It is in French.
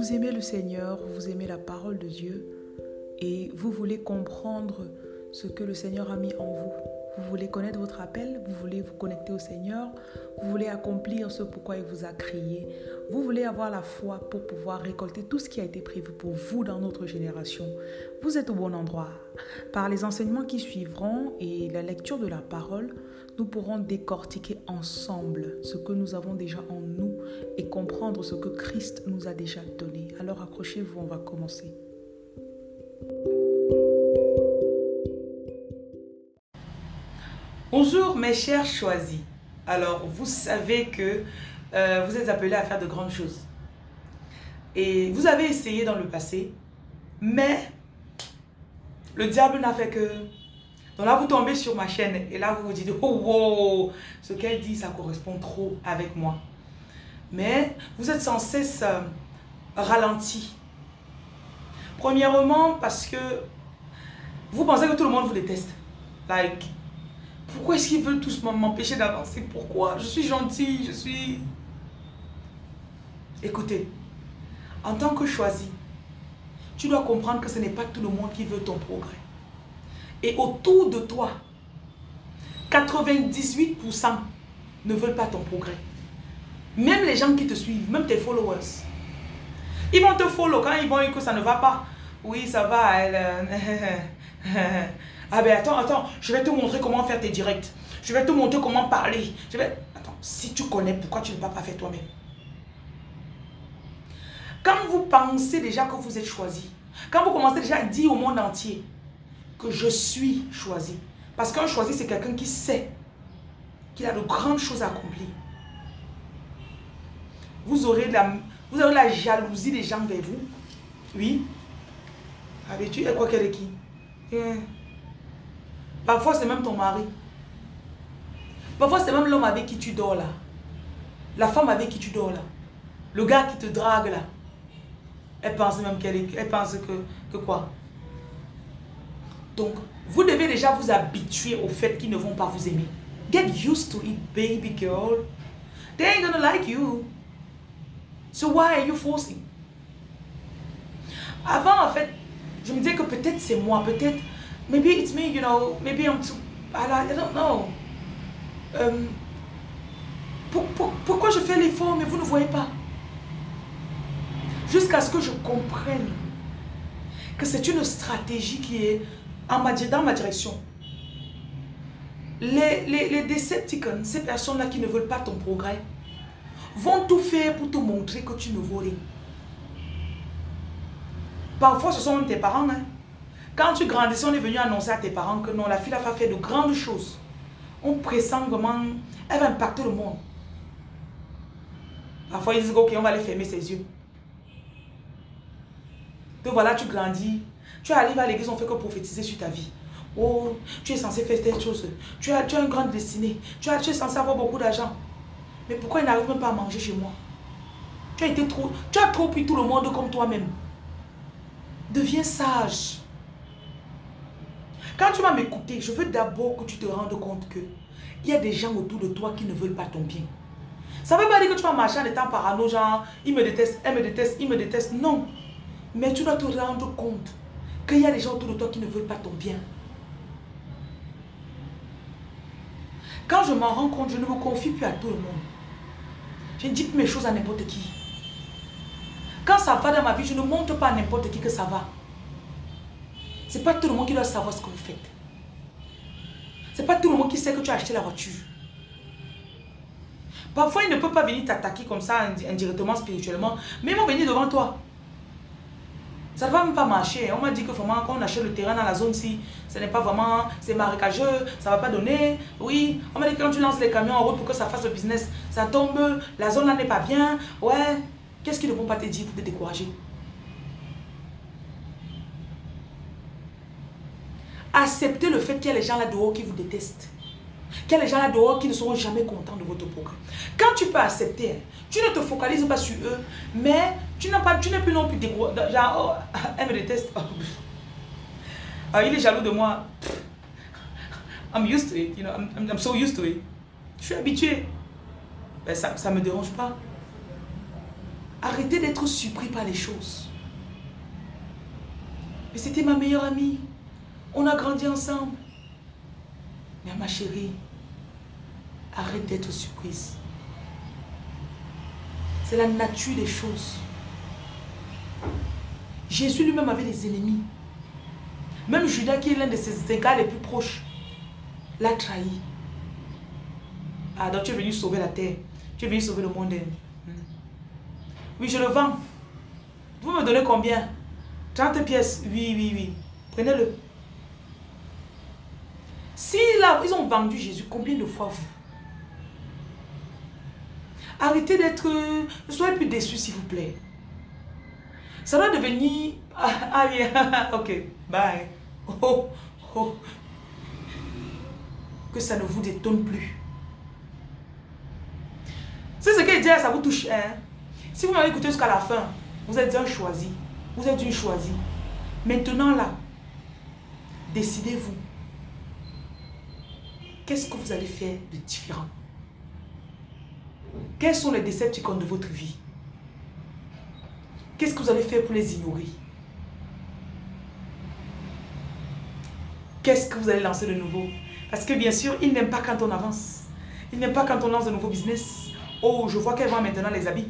vous aimez le Seigneur, vous aimez la parole de Dieu et vous voulez comprendre ce que le Seigneur a mis en vous. Vous voulez connaître votre appel, vous voulez vous connecter au Seigneur, vous voulez accomplir ce pourquoi il vous a créé, vous voulez avoir la foi pour pouvoir récolter tout ce qui a été prévu pour vous dans notre génération. Vous êtes au bon endroit. Par les enseignements qui suivront et la lecture de la parole, nous pourrons décortiquer ensemble ce que nous avons déjà en nous comprendre ce que Christ nous a déjà donné. Alors accrochez-vous, on va commencer. Bonjour mes chers choisis. Alors, vous savez que euh, vous êtes appelés à faire de grandes choses. Et vous avez essayé dans le passé, mais le diable n'a fait que... Donc là, vous tombez sur ma chaîne et là, vous vous dites, oh, wow, ce qu'elle dit, ça correspond trop avec moi. Mais vous êtes sans cesse euh, ralenti. Premièrement, parce que vous pensez que tout le monde vous déteste. Like, pourquoi est-ce qu'ils veulent tous m'empêcher d'avancer? Pourquoi? Je suis gentille, je suis... Écoutez, en tant que choisi, tu dois comprendre que ce n'est pas tout le monde qui veut ton progrès. Et autour de toi, 98% ne veulent pas ton progrès. Même les gens qui te suivent, même tes followers. Ils vont te follow quand ils vont et que ça ne va pas. Oui, ça va. Euh, Ah ben attends, attends, je vais te montrer comment faire tes directs. Je vais te montrer comment parler. Attends, si tu connais, pourquoi tu ne vas pas faire toi-même? Quand vous pensez déjà que vous êtes choisi, quand vous commencez déjà à dire au monde entier que je suis choisi, parce qu'un choisi, c'est quelqu'un qui sait qu'il a de grandes choses à accomplir. Vous aurez la, vous aurez la jalousie des gens vers vous. Oui. Tu es quoi qu'elle est qui? Eh. Parfois, c'est même ton mari. Parfois, c'est même l'homme avec qui tu dors là. La femme avec qui tu dors là. Le gars qui te drague là. Elle pense même qu'elle est... Elle pense que, que quoi? Donc, vous devez déjà vous habituer au fait qu'ils ne vont pas vous aimer. Get used to it, baby girl. They ain't gonna like you. So why are you forcing? Avant, en fait, je me disais que peut-être c'est moi, peut-être Maybe it's me, you know, maybe I'm too, I, don't know. Um, pourquoi je fais l'effort mais vous ne voyez pas? Jusqu'à ce que je comprenne que c'est une stratégie qui est en ma, dans ma direction. Les, les, les ces personnes-là qui ne veulent pas ton progrès, vont tout faire pour te montrer que tu ne vaux rien. Parfois, ce sont même tes parents. Hein. Quand tu grandissais, on est venu annoncer à tes parents que non, la fille a fait de grandes choses. On pressent vraiment, elle va impacter le monde. Parfois, ils disent, ok, on va aller fermer ses yeux. Donc voilà, tu grandis. Tu arrives à l'église, on fait que prophétiser sur ta vie. Oh, tu es censé faire telle chose. Tu as, tu as une grande destinée. Tu, tu es censé avoir beaucoup d'argent. Mais pourquoi il n'arrive même pas à manger chez moi? Tu as été trop, tu as trop pris tout le monde comme toi-même. Deviens sage. Quand tu vas m'écouter, je veux d'abord que tu te rendes compte que il y a des gens autour de toi qui ne veulent pas ton bien. Ça ne veut pas dire que tu vas marcher en étant parano, genre, il me déteste, elle me déteste, il me déteste. Non. Mais tu dois te rendre compte qu'il y a des gens autour de toi qui ne veulent pas ton bien. Quand je m'en rends compte, je ne me confie plus à tout le monde. Je ne dis plus mes choses à n'importe qui. Quand ça va dans ma vie, je ne montre pas à n'importe qui que ça va. C'est pas tout le monde qui doit savoir ce que vous faites. C'est pas tout le monde qui sait que tu as acheté la voiture. Parfois, il ne peut pas venir t'attaquer comme ça indirectement, spirituellement, mais ils vont venir devant toi. Ça ne va même pas marcher. On m'a dit que vraiment, quand on achète le terrain dans la zone ci, ce n'est pas vraiment, c'est marécageux, ça ne va pas donner. Oui, on m'a dit que quand tu lances les camions en route pour que ça fasse le business, ça tombe, la zone là n'est pas bien. Ouais, qu'est-ce qu'ils ne vont pas te dire pour te décourager? Acceptez le fait qu'il y a les gens là dehors qui vous détestent. Qu'il y a les gens là dehors qui ne seront jamais contents de votre programme. Quand tu peux accepter, hein, tu ne te focalises pas sur eux, mais tu n'es pas, tu n'es plus non plus découragé. Genre, oh, elle me déteste. Ah, il est jaloux de moi. I'm used to it, you know, I'm, I'm so used to it. Je suis habitué. Ben, ça ne me dérange pas. Arrêtez d'être surpris par les choses. Mais c'était ma meilleure amie. On a grandi ensemble. Mais ma chérie, arrête d'être surprise. C'est la nature des choses. Jésus lui-même avait des ennemis. Même Judas, qui est l'un de ses égales les plus proches, l'a trahi. Ah, donc tu es venu sauver la terre. Tu es venu sauver le monde. Hmm. Oui, je le vends. Vous me donnez combien? 30 pièces. Oui, oui, oui. Prenez-le. Si là, ils ont vendu Jésus, combien de fois vous? Arrêtez d'être... Ne soyez plus déçus, s'il vous plaît. Ça doit devenir... Ah, ah oui, ok, bye. Oh, oh. Que ça ne vous détonne plus. C'est ce que dit, ça vous touche. Hein? Si vous m'avez écouté jusqu'à la fin, vous êtes un choisi. Vous êtes une choisie. Maintenant là, décidez-vous. Qu'est-ce que vous allez faire de différent? Quels sont les décepticons de votre vie? Qu'est-ce que vous allez faire pour les ignorer? Qu'est-ce que vous allez lancer de nouveau? Parce que bien sûr, ils n'aiment pas quand on avance. Ils n'aiment pas quand on lance de nouveaux business. Oh, je vois qu'elle vend maintenant les habits.